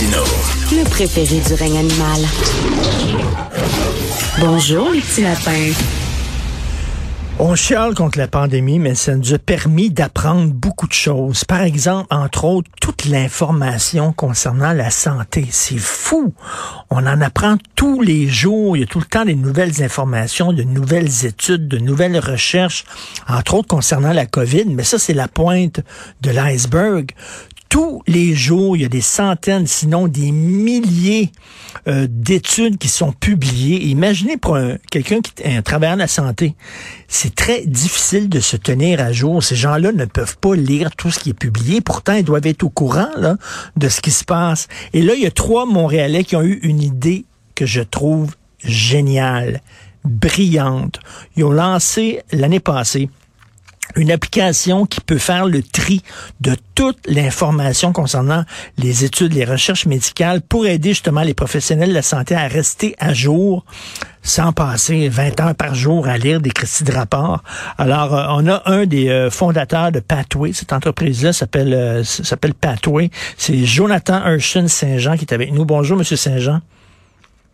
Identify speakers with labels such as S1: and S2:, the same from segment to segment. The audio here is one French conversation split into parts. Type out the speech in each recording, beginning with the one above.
S1: Le préféré du règne animal. Bonjour, les petits lapins.
S2: On chiale contre la pandémie, mais ça nous a permis d'apprendre beaucoup de choses. Par exemple, entre autres, toute l'information concernant la santé. C'est fou. On en apprend tous les jours. Il y a tout le temps des nouvelles informations, de nouvelles études, de nouvelles recherches, entre autres concernant la COVID. Mais ça, c'est la pointe de l'iceberg tous les jours, il y a des centaines, sinon des milliers euh, d'études qui sont publiées. Imaginez pour quelqu'un qui est un travailleur de la santé, c'est très difficile de se tenir à jour. Ces gens-là ne peuvent pas lire tout ce qui est publié. Pourtant, ils doivent être au courant de ce qui se passe. Et là, il y a trois Montréalais qui ont eu une idée que je trouve géniale, brillante. Ils ont lancé l'année passée une application qui peut faire le tri de toute l'information concernant les études, les recherches médicales pour aider justement les professionnels de la santé à rester à jour sans passer 20 heures par jour à lire des crédits de rapport. Alors, euh, on a un des euh, fondateurs de Pathway. Cette entreprise-là s'appelle euh, s'appelle Pathway. C'est Jonathan Urshan Saint-Jean qui est avec nous. Bonjour, Monsieur Saint-Jean.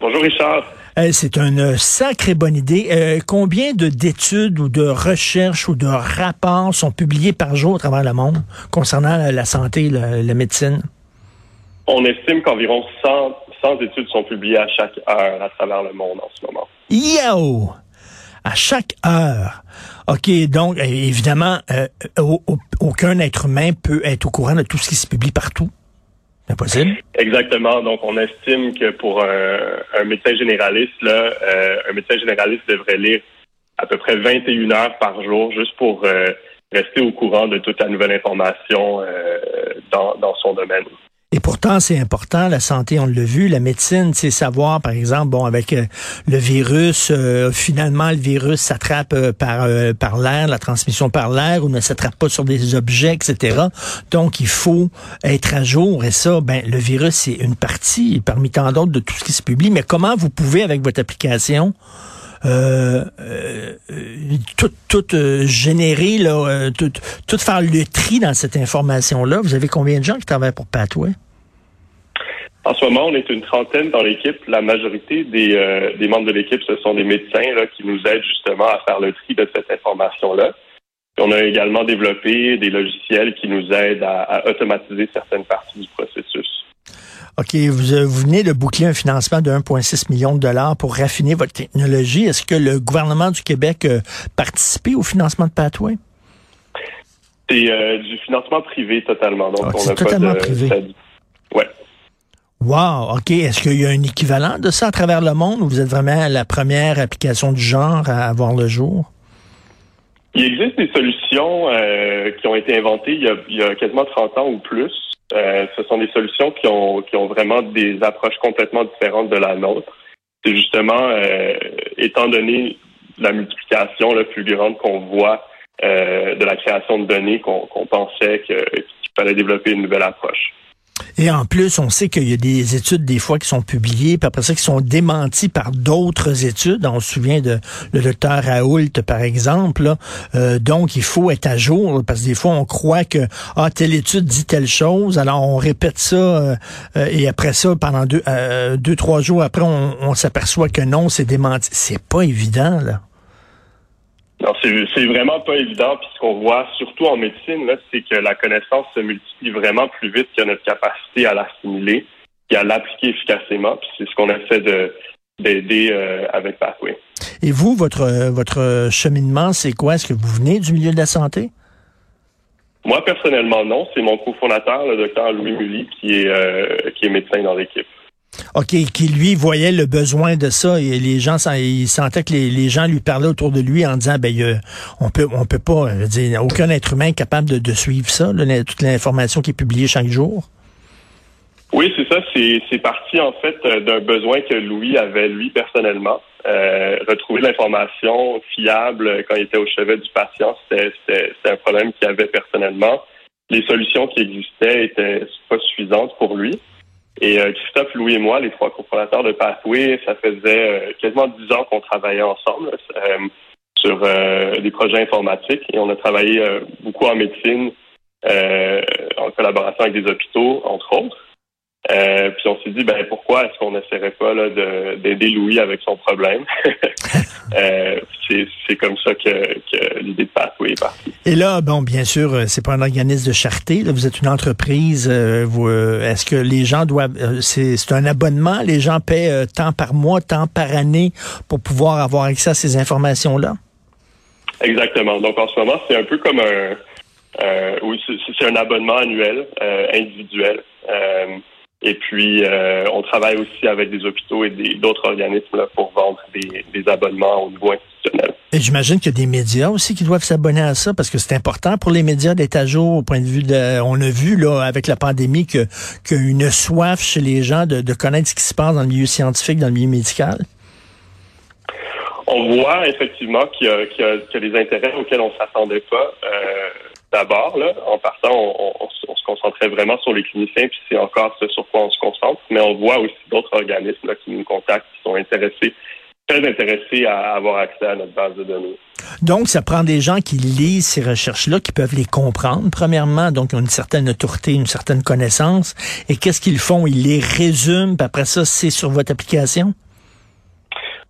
S3: Bonjour, Richard.
S2: Euh, c'est une sacrée bonne idée. Euh, combien de d'études ou de recherches ou de rapports sont publiés par jour à travers le monde concernant la santé et la, médecine?
S3: On estime qu'environ 100, 100 études sont publiées à chaque heure à travers le monde en ce moment.
S2: Yo! À chaque heure. OK, donc, évidemment, euh, aucun être humain peut être au courant de tout ce qui se publie partout. Impossible.
S3: Exactement. Donc, on estime que pour un, médecin généraliste, là, euh, un médecin généraliste devrait lire à peu près 21 heures par jour juste pour euh, rester au courant de toute la nouvelle information euh, dans, dans son domaine.
S2: Et pourtant, c'est important, la santé, on l'a vu, la médecine, c'est savoir, par exemple, bon, avec euh, le virus, euh, finalement, le virus s'attrape euh, par, par l'air, la transmission par l'air, ou ne s'attrape pas sur des objets, etc. Donc, il faut être à jour. Et ça, ben, le virus, c'est une partie, parmi tant d'autres, de tout ce qui se publie. Mais comment vous pouvez, avec votre application, euh, tout, tout générer, là, tout, tout faire le tri dans cette information-là? Vous avez combien de gens qui travaillent pour Pathway?
S3: En ce moment, on est une trentaine dans l'équipe. La majorité des, euh, des membres de l'équipe, ce sont des médecins là, qui nous aident justement à faire le tri de cette information-là. On a également développé des logiciels qui nous aident à, automatiser certaines parties du processus.
S2: OK, vous, euh, vous, venez de boucler un financement de 1,6 million de dollars pour raffiner votre technologie. Est-ce que le gouvernement du Québec a participé au financement de Pathway?
S3: C'est euh, du financement privé totalement.
S2: Donc, ah, on a totalement pas de, privé.
S3: Ouais.
S2: Wow, OK. Est-ce qu'il y a un équivalent de ça à travers le monde ou vous êtes vraiment la première application du genre à avoir le jour?
S3: Il existe des solutions euh, qui ont été inventées il y, a, quasiment 30 ans ou plus. Euh, ce sont des solutions qui ont, qui ont vraiment des approches complètement différentes de la nôtre. C'est justement, euh, étant donné la multiplication la plus grande qu'on voit de la création de données, qu'on pensait qu'il fallait développer une nouvelle approche.
S2: Et en plus, on sait qu'il y a des études des fois qui sont publiées, puis après ça qui sont démenties par d'autres études. On se souvient de le docteur Raoult, par exemple. Euh, donc, il faut être à jour, parce que des fois, on croit que ah, telle étude dit telle chose, alors on répète ça, euh, euh, et après ça, pendant deux, deux trois jours après, on, on s'aperçoit que non, c'est démenti. C'est pas évident, là.
S3: Non, c'est vraiment pas évident. Puis ce qu'on voit, surtout en médecine, c'est que la connaissance se multiplie vraiment plus vite que notre capacité à l'assimiler et à l'appliquer efficacement. Puis c'est ce qu'on essaie de d'aider euh, avec Pathway.
S2: Et vous, votre votre cheminement, c'est quoi? Est-ce que vous venez du milieu de la santé?
S3: Moi, personnellement, non. C'est mon cofondateur, le docteur Louis Mully, qui est, euh, qui est médecin dans l'équipe.
S2: OK, qui lui voyait le besoin de ça et les gens, il sentait que les, gens lui parlaient autour de lui en disant, ben, on peut, on peut pas, dire, aucun être humain est capable de, suivre ça, toute l'information qui est publiée chaque jour.
S3: Oui, c'est ça. C'est parti en fait euh, d'un besoin que Louis avait lui personnellement. Euh, retrouver l'information fiable quand il était au chevet du patient, c'était un problème qu'il avait personnellement. Les solutions qui existaient étaient pas suffisantes pour lui. Et euh, Christophe, Louis et moi, les trois cofondateurs de Pathway, ça faisait euh, quasiment dix ans qu'on travaillait ensemble euh, sur des projets informatiques et on a travaillé beaucoup en médecine en collaboration avec des hôpitaux, entre autres. Euh, puis on s'est dit, ben pourquoi est-ce qu'on n'essaierait pas d'aider Louis avec son problème? euh, c'est comme ça que, que l'idée de Pathway est partie.
S2: Et là, bon, bien sûr, euh, c'est pas un organisme de charité. Là, vous êtes une entreprise. Euh, euh, est-ce que les gens doivent... c'est un abonnement? Les gens paient tant par mois, tant par année pour pouvoir avoir accès à ces informations-là?
S3: Exactement. Donc en ce moment, c'est un peu comme un... oui, c'est un abonnement annuel, individuel. Et puis, euh, on travaille aussi avec des hôpitaux et d'autres organismes pour vendre des, abonnements au niveau institutionnel.
S2: Et j'imagine qu'il y a des médias aussi qui doivent s'abonner à ça parce que c'est important pour les médias d'être à jour au point de vue de. On a vu là avec la pandémie que qu'il y a une soif chez les gens de, connaître ce qui se passe dans le milieu scientifique, dans le milieu médical?
S3: On voit effectivement qu'il y, a des intérêts auxquels on s'attendait pas. Euh, d'abord, là, en partant, on, se concentrait vraiment sur les cliniciens, puis c'est encore ce sur quoi on se concentre. Mais on voit aussi d'autres organismes qui nous contactent, qui sont intéressés, très intéressés à avoir accès à notre base de données.
S2: Donc, ça prend des gens qui lisent ces recherches-là, qui peuvent les comprendre, premièrement, donc ils ont une certaine autorité, une certaine connaissance. Et qu'est-ce qu'ils font? Ils les résument, puis après ça, c'est sur votre application?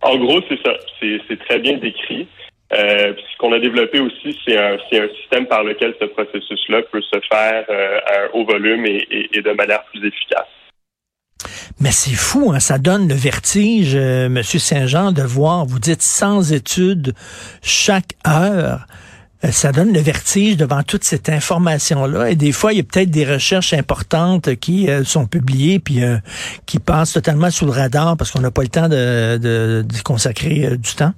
S3: En gros, c'est ça. C'est très bien décrit. Euh, ce qu'on a développé aussi, c'est un, un, système par lequel ce processus-là peut se faire euh, à haut volume et, de manière plus efficace.
S2: Mais c'est fou, hein? ça donne le vertige, euh, Monsieur Saint-Jean, de voir, vous dites sans études chaque heure. Euh, ça donne le vertige devant toute cette information-là. Et des fois, il y a peut-être des recherches importantes qui sont publiées puis qui passent totalement sous le radar parce qu'on n'a pas le temps de, de, de consacrer du temps.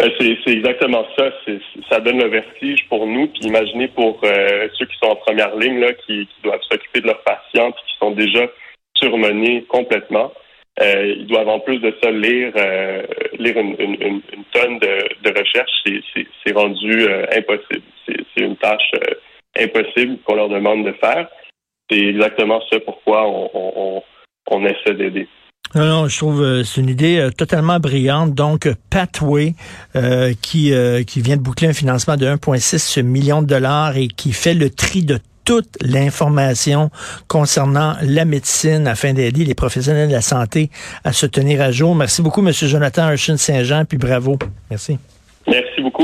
S3: Ben, c'est exactement ça. Ça donne le vertige pour nous. Puis imaginez pour euh, ceux qui sont en première ligne, là, qui, doivent s'occuper de leurs patients, puis qui sont déjà surmenés complètement. Euh, ils doivent en plus de ça lire euh, lire une, tonne de, recherches. C'est rendu impossible. C'est une tâche impossible qu'on leur demande de faire. C'est exactement ça pourquoi on, on, on essaie d'aider.
S2: Non, non, je trouve euh, c'est une idée euh, totalement brillante. Donc, Pathway, euh, qui, qui vient de boucler un financement de 1,6 million de dollars et qui fait le tri de toute l'information concernant la médecine afin d'aider les professionnels de la santé à se tenir à jour. Merci beaucoup, M. Jonathan Archin Saint-Jean, puis bravo. Merci.
S3: Merci beaucoup.